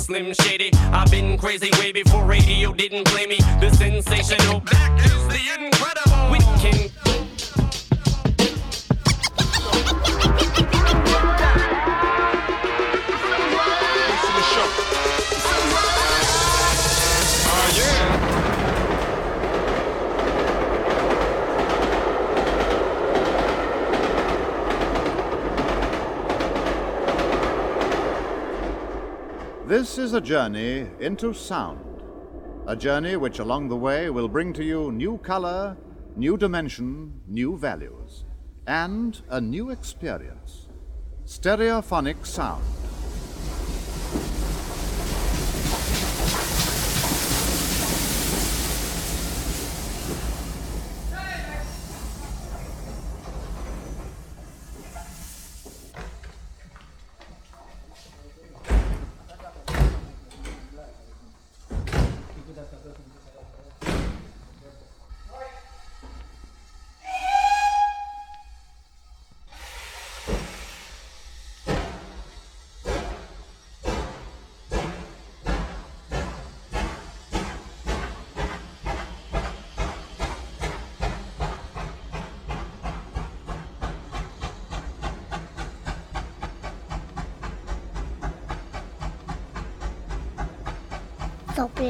Slim Shady. I've been crazy way before radio didn't play me. The sensational black is the incredible. We can This is a journey into sound. A journey which along the way will bring to you new color, new dimension, new values, and a new experience. Stereophonic sound.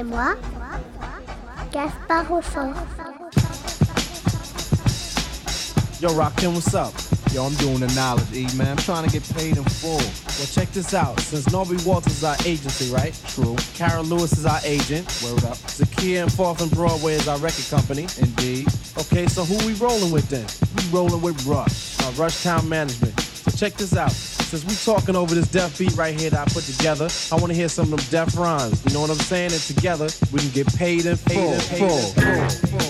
Samplez-moi. Gaspard Rousseau. Yo, Rakim, what's up? Yo, I'm doing the knowledge, E, man. I'm trying to get paid in full. Well, check this out. Since Norby Walters is our agency, right? True. Carol Lewis is our agent. Word up. Zakia and Fourth and Broadway is our record company. Indeed. Okay, so who we rolling with then? We rolling with Rush, our Rush Town Management. So check this out. Since we talking over this def beat right here that I put together, I want to hear some of them def rhymes. You know what I'm saying? And together, we can get paid in full. full, full, full.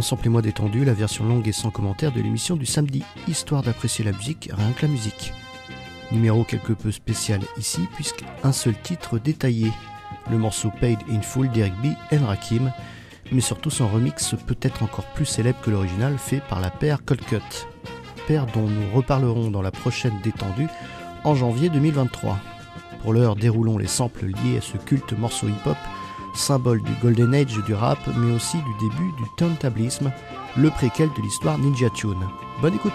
Dans Sample moi détendu, la version longue et sans commentaire de l'émission du samedi, histoire d'apprécier la musique, rien que la musique. Numéro quelque peu spécial ici, puisque un seul titre détaillé, le morceau Paid in Full d'Eric B. et Rakim, mais surtout son remix peut-être encore plus célèbre que l'original fait par la paire Colcut, paire dont nous reparlerons dans la prochaine détendue en janvier 2023. Pour l'heure, déroulons les samples liés à ce culte morceau hip-hop symbole du Golden Age du rap, mais aussi du début du turntablisme, le préquel de l'histoire Ninja Tune. Bonne écoute!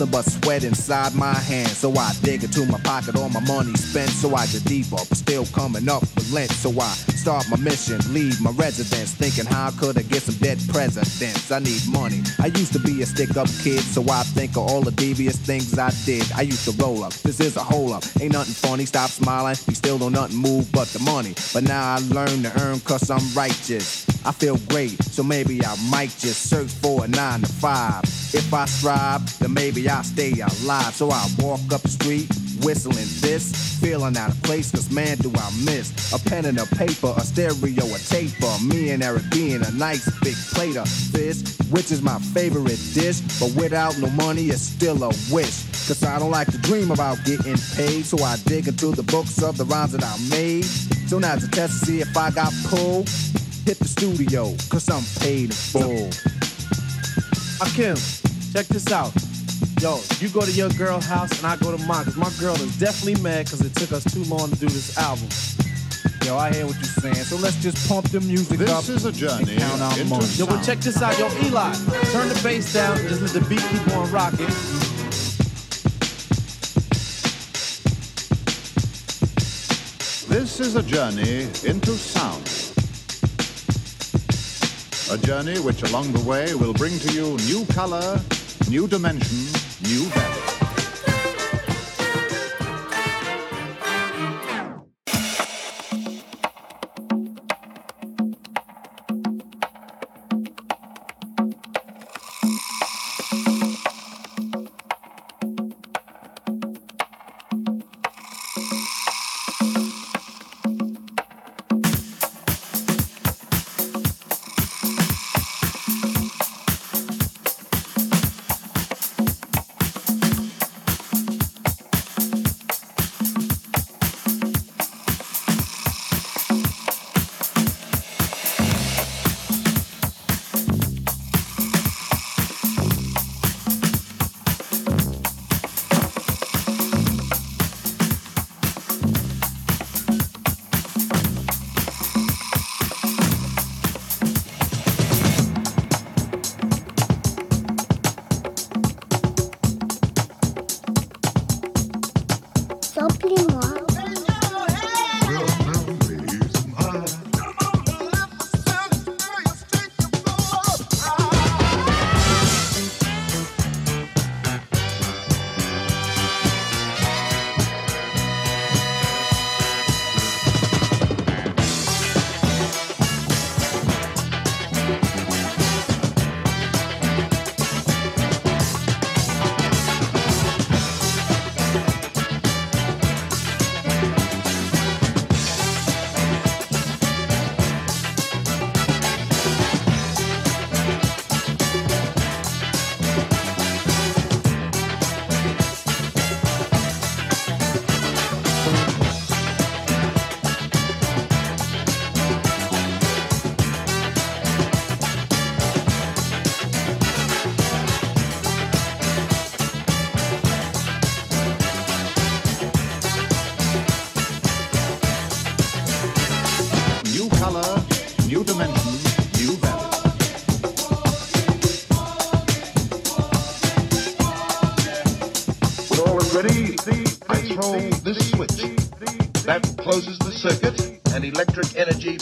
Nothing but sweat inside my hands. So I dig into my pocket, all my money spent. So I get deeper, but still coming up with lint. So I start my mission, leave my residence. Thinking how could I get some dead presidents? I need money. I used to be a stick up kid, so I think of all the devious things I did. I used to roll up. This is a hole up. Ain't nothing funny, stop smiling. We still don't nothing move but the money. But now I learn to earn cause I'm righteous. I feel great, so maybe I might just search for a nine to five. If I strive, maybe I'll stay alive. So I walk up the street, whistling this, feeling out of place, cause man, do I miss a pen and a paper, a stereo, a taper. Me and Eric being a nice big plate of fish, which is my favorite dish. But without no money, it's still a wish. Cause I don't like to dream about getting paid, so I dig into the books of the rhymes that I made. So now to test to see if I got pulled hit the studio, cause I'm paid in full. Akim, check this out. Yo, you go to your girl house and I go to mine, cause my girl is definitely mad cause it took us too long to do this album. Yo, I hear what you're saying, so let's just pump the music up. This is a journey and count our money. Yo, sound. check this out. Yo, Eli, turn the bass down and just let the beat keep on rocking. This is a journey into sound. A journey which along the way will bring to you new color, new dimension,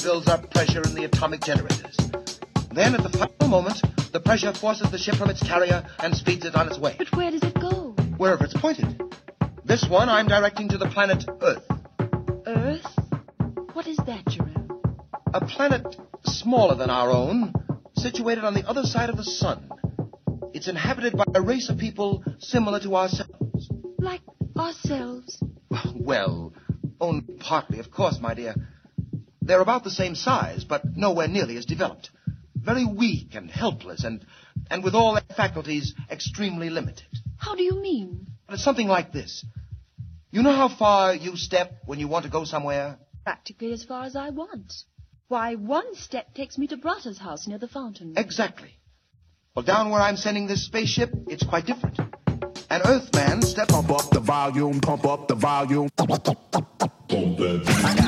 builds up pressure in the atomic generators. Then, at the final moment, the pressure forces the ship from its carrier and speeds it on its way, But where does it go? wherever it's pointed. This one I'm directing to the planet Earth, Earth? What is that, Jerome? a planet smaller than our own, situated on the other side of the sun. It's inhabited by a race of people similar to ourselves. Like ourselves? Well, only partly, of course, my dear. They're about the same size, but nowhere nearly as developed. Very weak and helpless and and with all their faculties extremely limited. How do you mean? But it's something like this. You know how far you step when you want to go somewhere? Practically as far as I want. Why, one step takes me to Brata's house near the fountain. Exactly. Well, down where I'm sending this spaceship, it's quite different. An Earthman step Pump up the volume, pump up the volume. I got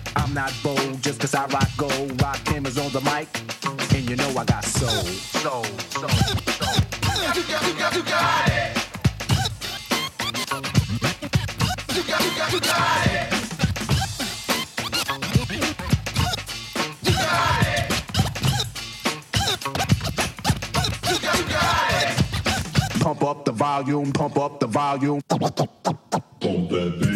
I'm not bold just cause I rock gold. Rock is on the mic, and you know I got soul. Soul, soul, soul. You got, you got, you got it. You got, it. You got it. Pump up the volume, pump up the volume. Would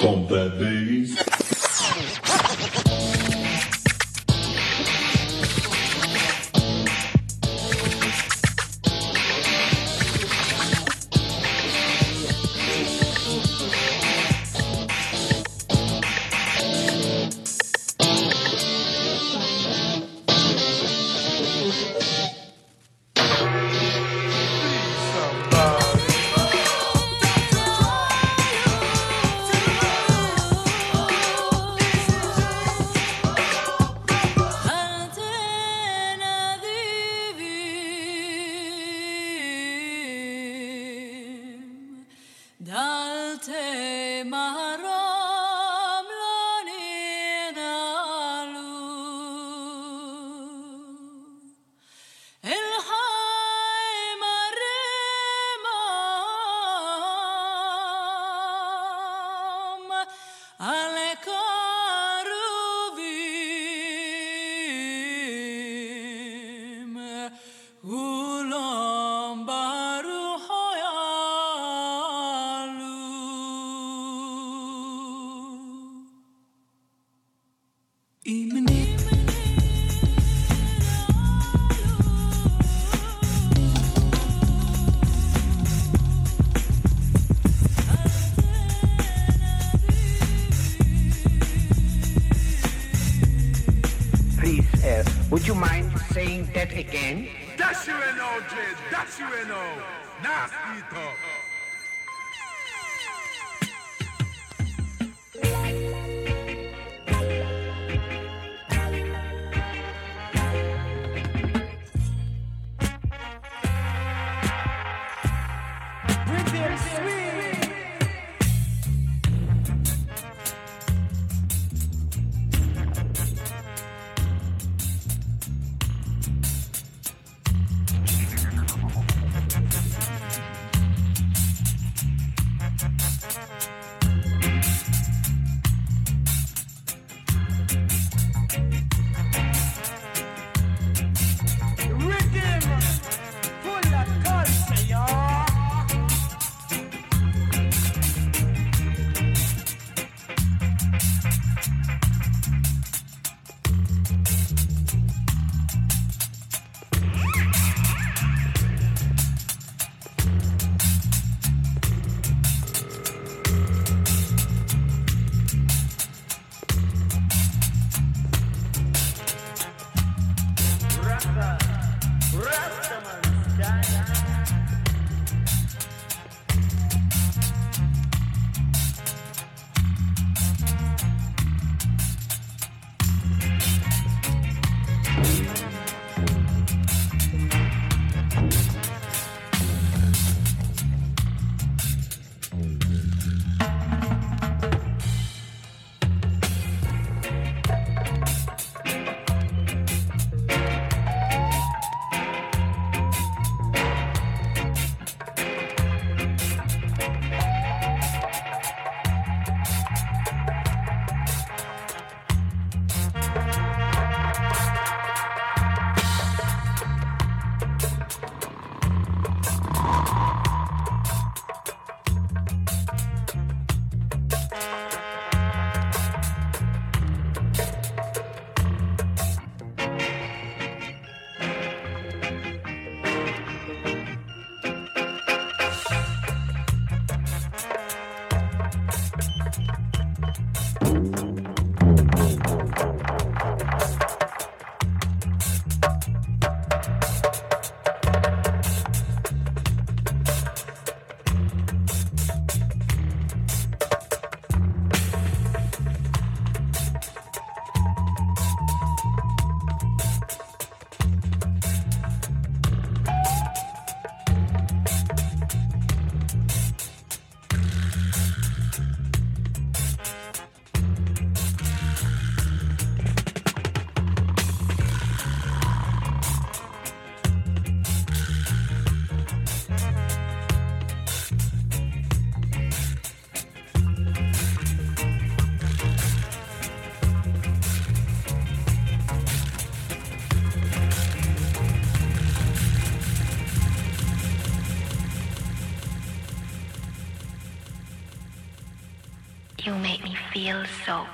Ton bébé. Make me feel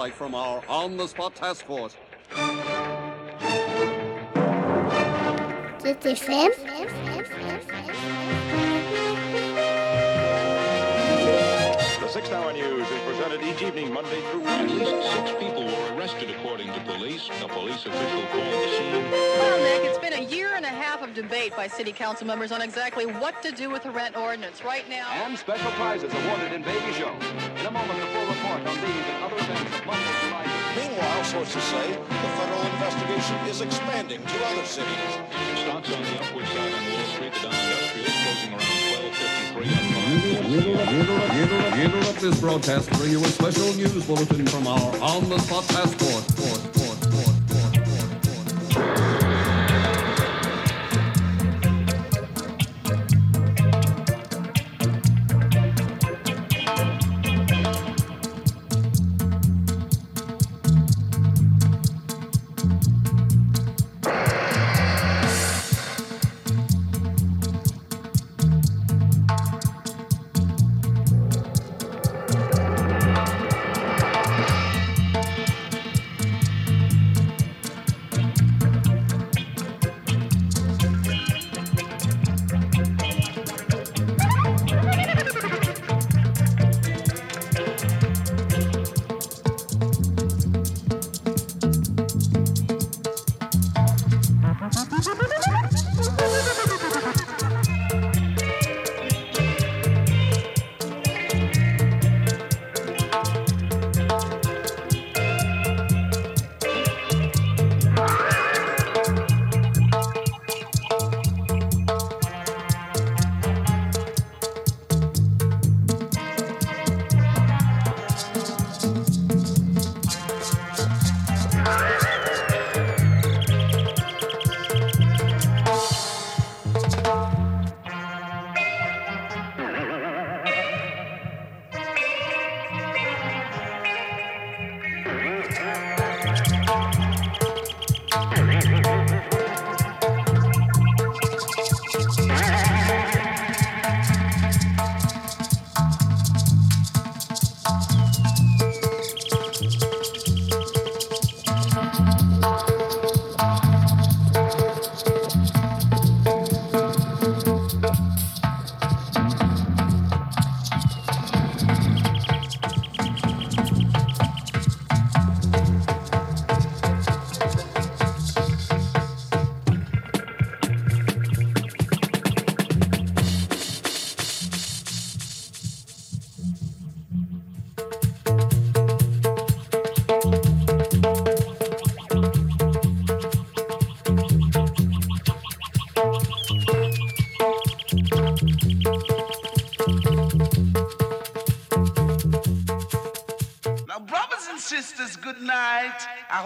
via satellite from our on-the-spot task force. C'est FM. The Six Hour News is presented each evening, Monday through At least six people were arrested, according to police. A police official called the scene. Well, Nick, it's been a year and a half of debate by city council members on exactly what to do with the rent ordinance. Right now, And special prizes awarded in Baby Show. In a moment, a full report on these and other events of Monday to Friday. Meanwhile, sources say the federal investigation is expanding to other cities. Stocks on the upward side on Wall Street. The Dow Industrial is closing around 1253 on We interrupt, we interrupt, interrupt, this broadcast to bring you a special news bulletin from our on-the-spot task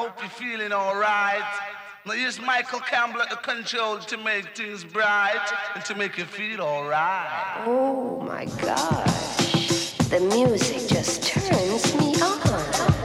hope you're feeling all right. Now, here's Michael Campbell at the control to make things bright and to make you feel all right. Oh my gosh. The music just turns me on.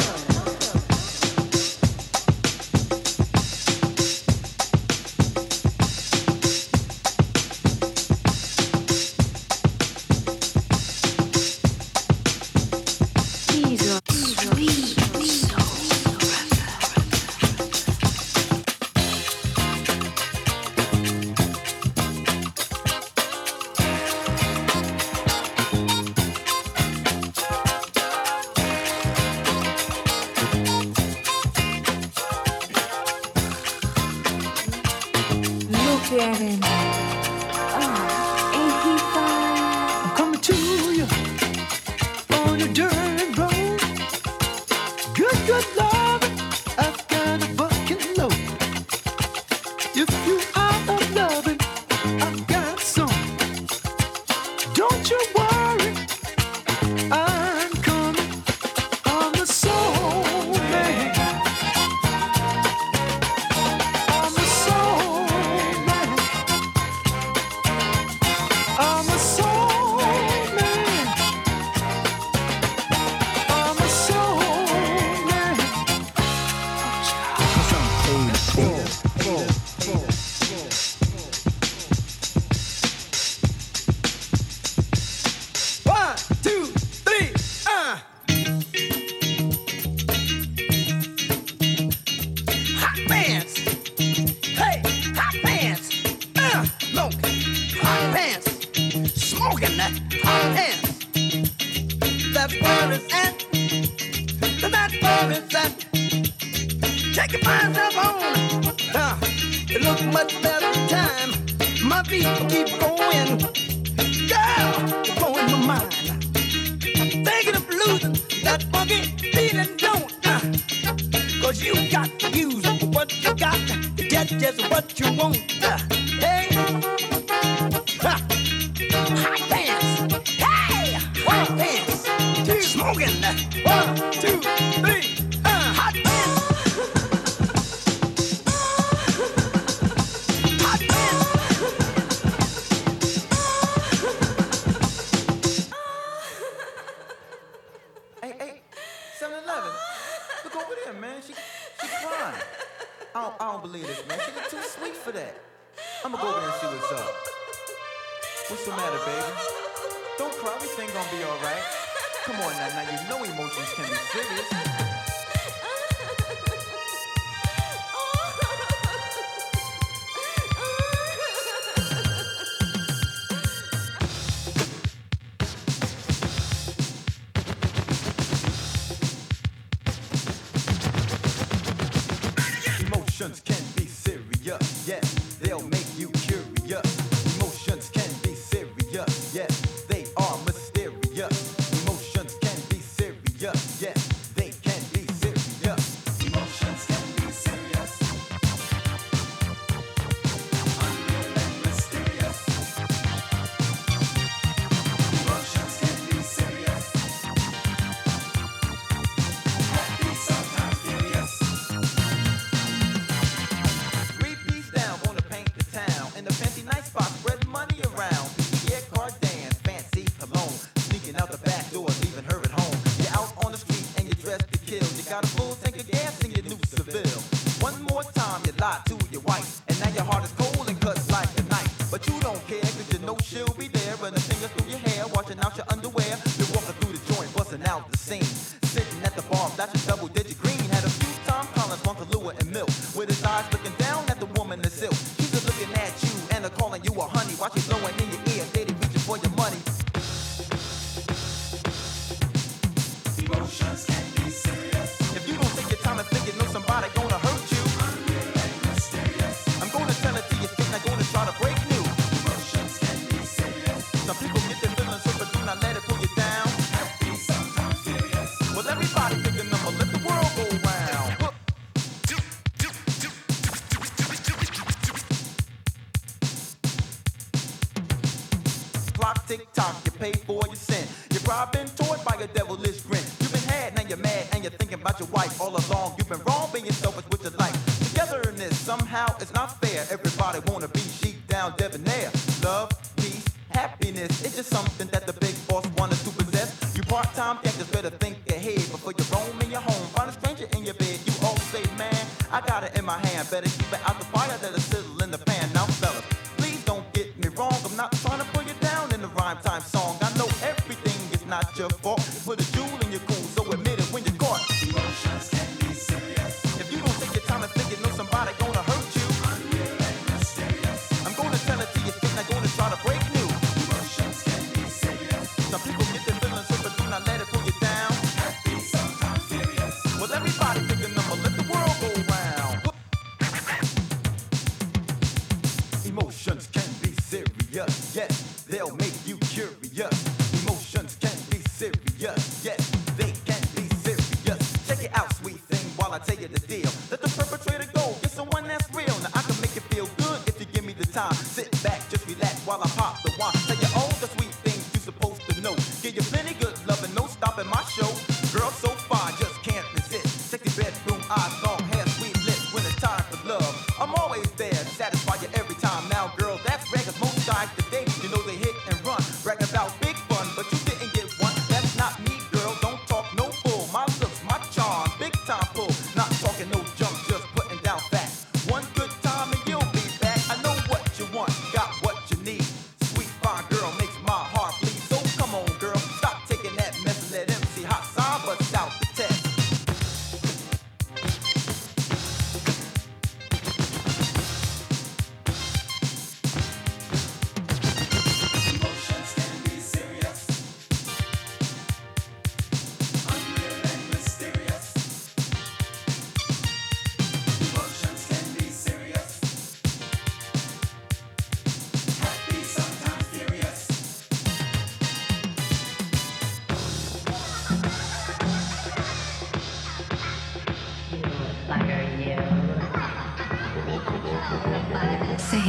Trying to pull you down in the rhyme time song. I know everything is not your fault.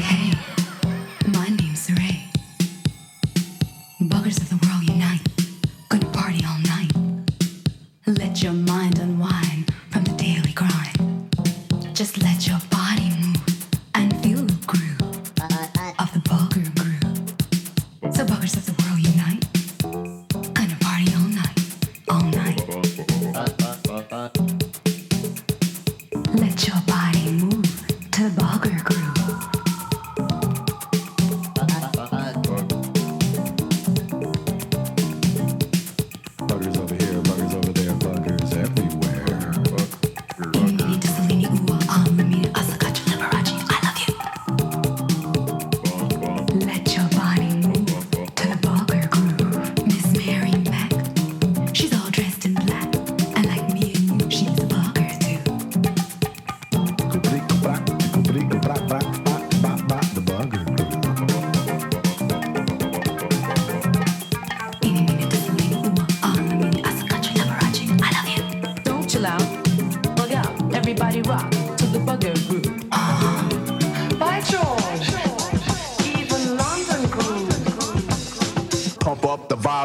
Hey.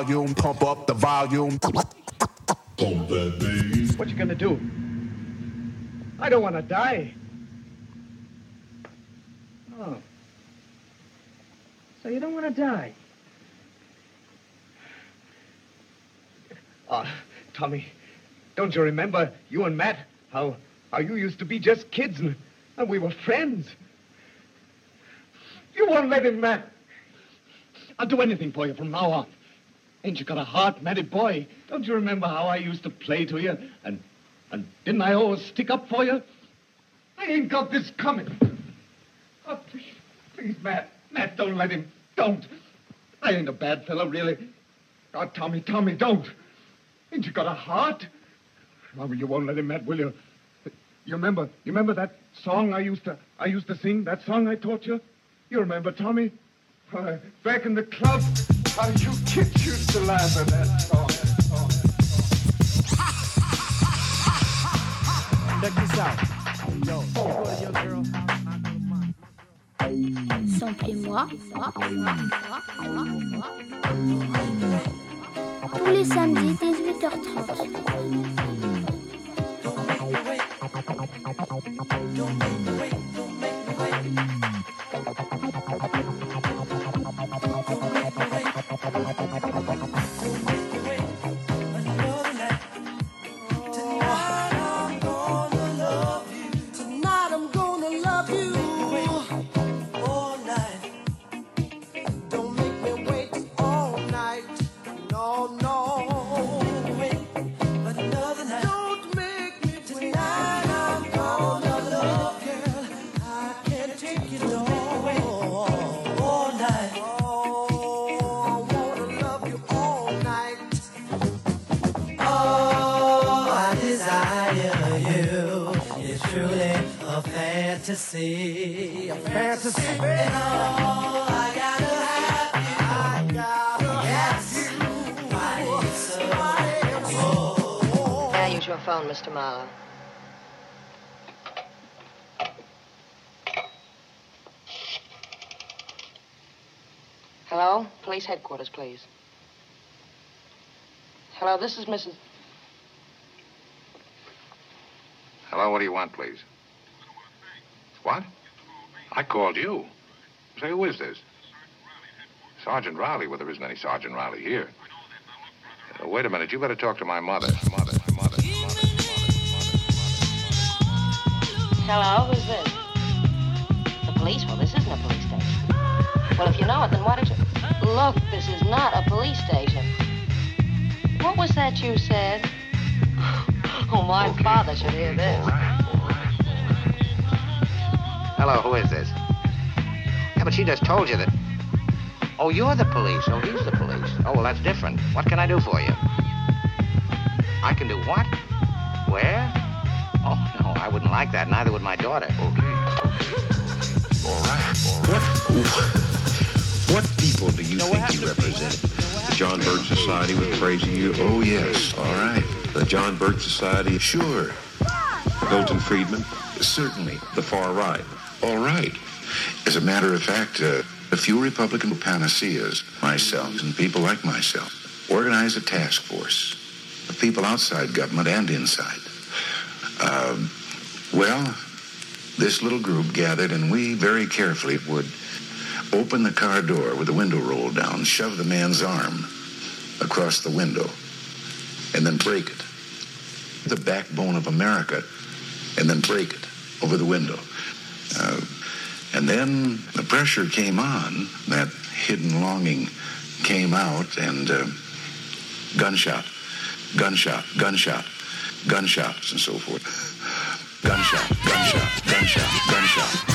Volume, pump up the volume. What you gonna do? I don't want to die. Oh. So you don't want to die? Oh, Tommy, don't you remember you and Matt? How how you used to be just kids and, and we were friends. You won't let him, Matt. I'll do anything for you from now on. Ain't you got a heart, Matty boy? Don't you remember how I used to play to you? And and didn't I always stick up for you? I ain't got this coming. Oh, please, please, Matt. Matt, don't let him. Don't. I ain't a bad fellow, really. Oh, Tommy, Tommy, don't. Ain't you got a heart? Oh, you won't let him, Matt, will you? You remember? You remember that song I used to I used to sing? That song I taught you? You remember, Tommy? Uh, back in the club, how you kids used to laugh at that song. Check this out. Yo, you go to your girl Samplez-moi. Tous les samedis, 18h30. Tonight Hello? Police headquarters, please. Hello, this is Mrs. Hello, what do you want, please? What? I called you. Say, who is this? Sergeant Riley. Well, there isn't any Sergeant Riley here. Uh, wait a minute. You better talk to my mother. Mother, mother. Hello, who's this? The police? Well, this isn't a police station. Well, if you know it, then why don't you... Look, this is not a police station. What was that you said? Oh, my father should hear this. Hello, who is this? Yeah, but she just told you that... Oh, you're the police. Oh, he's the police. Oh, well, that's different. What can I do for you? I can do what? Where? Oh, no, I wouldn't like that. Neither would my daughter. Okay. All right. What, what people do you think you represent? The John Birch Society would praise you. Oh, yes. All right. The John Birch Society. Sure. Milton Friedman. Certainly. The far right. All right. As a matter of fact, uh, a few Republican panaceas, myself and people like myself, organize a task force of people outside government and inside. Um, well, this little group gathered, and we very carefully would open the car door with the window rolled down, shove the man's arm across the window, and then break it. The backbone of America, and then break it over the window. Uh, and then the pressure came on, that hidden longing came out, and uh, gunshot, gunshot, gunshot, gunshots, and so forth. Gunshot, gunshot, gunshot, gunshot.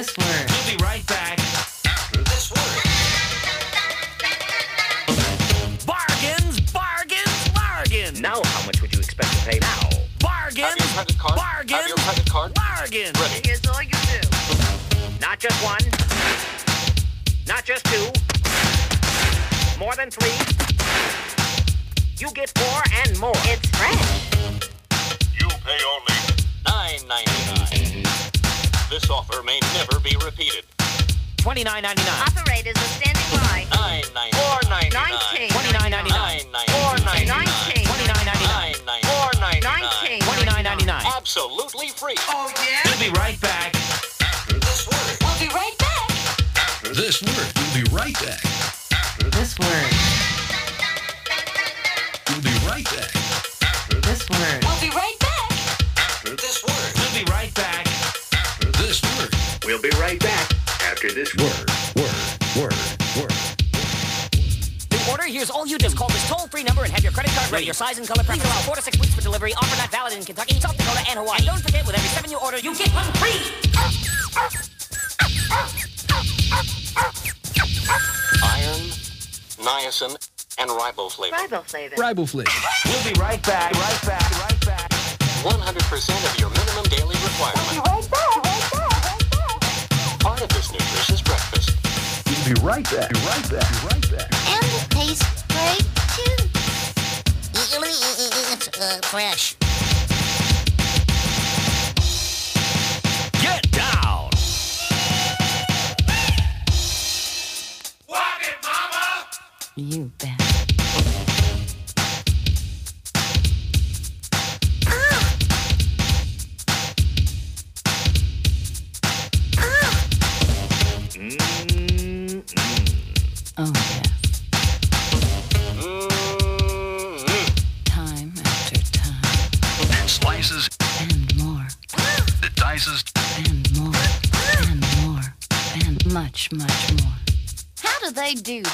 this word. We'll be right back after this word. Bargains, bargains, bargains. Now, how much would you expect to pay now? Bargains. Have your credit card. Bargains. Have your credit card. Bargains. Ready. Here's all you do. Not just one. Not just two. More than three. You get four and more. It's fresh. You pay only nine ninety nine. This offer may never be repeated. Twenty nine ninety nine. Operators are standing by. Nine ninety four ninety nineteen. Twenty nine ninety nine. Four ninety nineteen. Twenty nine ninety nine. Four ninety nineteen. Twenty nine ninety nine. Absolutely free. Oh yeah. We'll be right back. This word. We'll be right back. After this word. We'll be right back. After this word. We'll be right back. After this word. We'll be right back. This word. We'll be right back after this Word, word, word, word. New order? Here's all you do. Call this toll-free number and have your credit card ready. Your size and color preference. Please allow four to six weeks for delivery. Offer not valid in Kentucky, South Dakota, and Hawaii. And don't forget, with every seven you order, you get one free. Iron, niacin, and riboflavin. Riboflavin. Riboflavin. We'll be right back. Right back. Right back. 100% of your minimum daily requirement. This nutritious breakfast. We'll be right back. Be right back. Be right back. And it tastes great too. It's uh, fresh. Get down. You bet. They do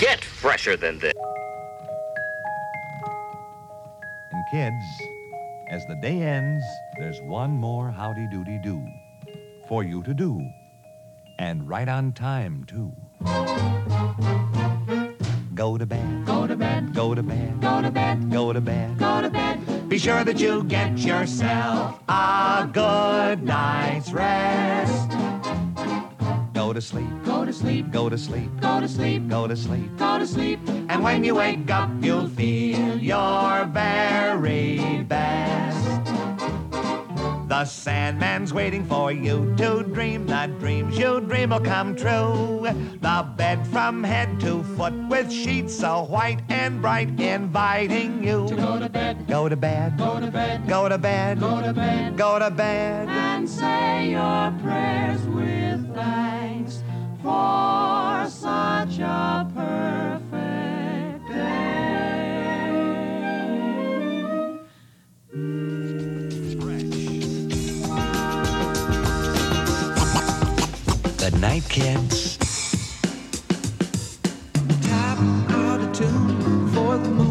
get fresher than this. And kids, as the day ends, there's one more howdy doody do for you to do. And right on time, too. Go to bed. Go to bed. Go to bed. Go to bed. Go to bed. Go to bed. Be sure that you get yourself a good night's rest. Go to sleep. Go to sleep. Go to sleep. Go to sleep. Go to sleep. Go to sleep. And when you wake up, you'll feel your very best. The Sandman's waiting for you to dream. The dreams you dream will come true. The bed from head to foot with sheets so white and bright, inviting you to go to bed. Go to bed. Go to bed. Go to bed. Go to bed. Go to bed. and say your prayers with thanks for such a perfect day. Good night, kids. Tap out of tune for the moon.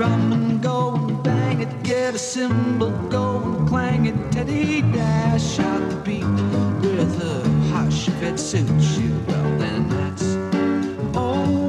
Drum and go and bang it. Get a cymbal, go and clang it. Teddy dash out the beat with a hush if it suits you. Well, then that's okay.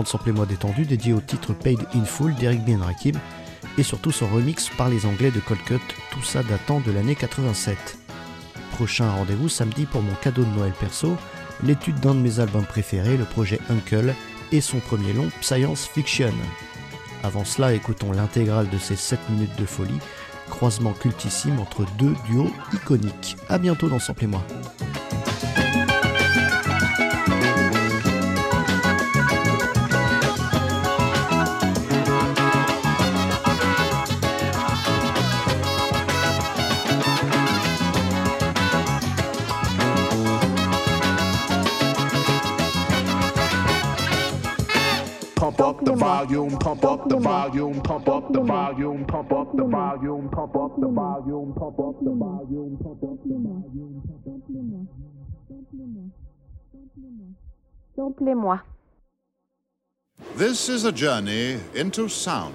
50 suppléments détendus dédiés au titre Paid in Full d'Eric B. Rakim et surtout son remix par les Anglais de Colcut, tout ça datant de l'année 87. Prochain rendez-vous samedi pour mon cadeau de Noël perso, l'étude d'un de mes albums préférés, le projet Uncle, et son premier long, Science Fiction. Avant cela, écoutons l'intégrale de ces 7 minutes de folie, croisement cultissime entre deux duos iconiques. A bientôt dans Sample et moi. Volume, pump up the volume, pump up the volume, pump up the volume, pump up the volume, pump up the volume. Samplez-moi. This is a journey into sound.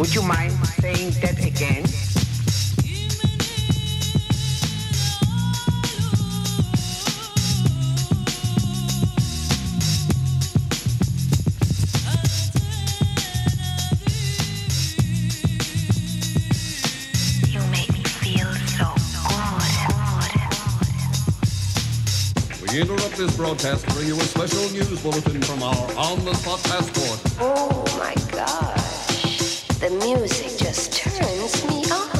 Would you mind saying that again? You make me feel so good. We interrupt this broadcast to bring you a special news bulletin from our on-the-spot passport. Oh my gosh. The music just turns me on.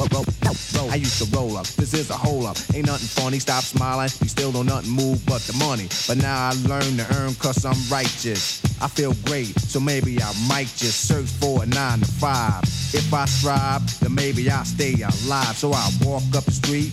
I used to roll up. This is a hole up. Ain't nothing funny. Stop smiling. You still don't nothing move but the money. But now I learn to earn cause I'm righteous. I feel great, so maybe I might just search for a nine to five. If I strive, then maybe I'll stay alive. So I walk up the street,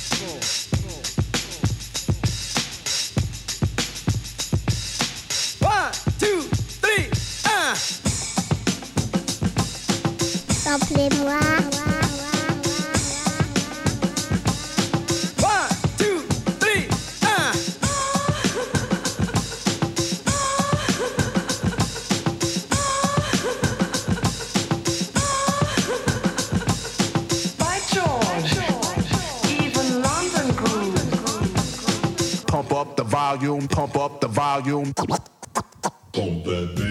Volume, pump up the volume. Pump that bass.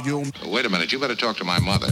Volume. Wait a minute, you better talk to my mother.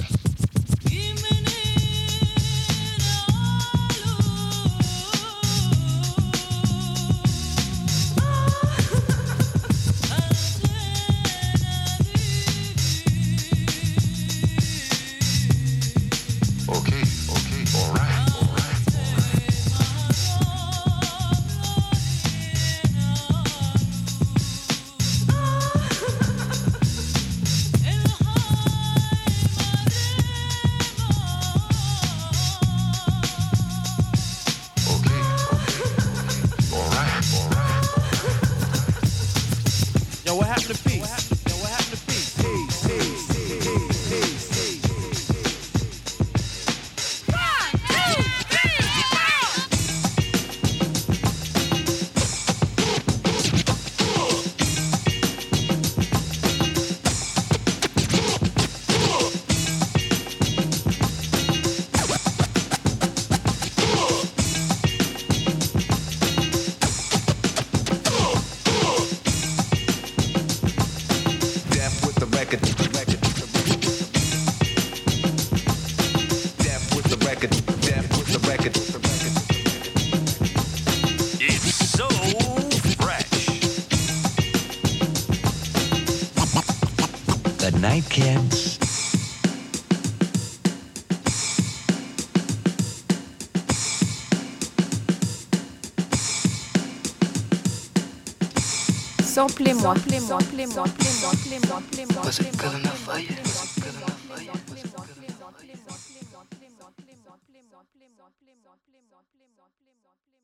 Samplez-moi, samplez-moi, samplez-moi,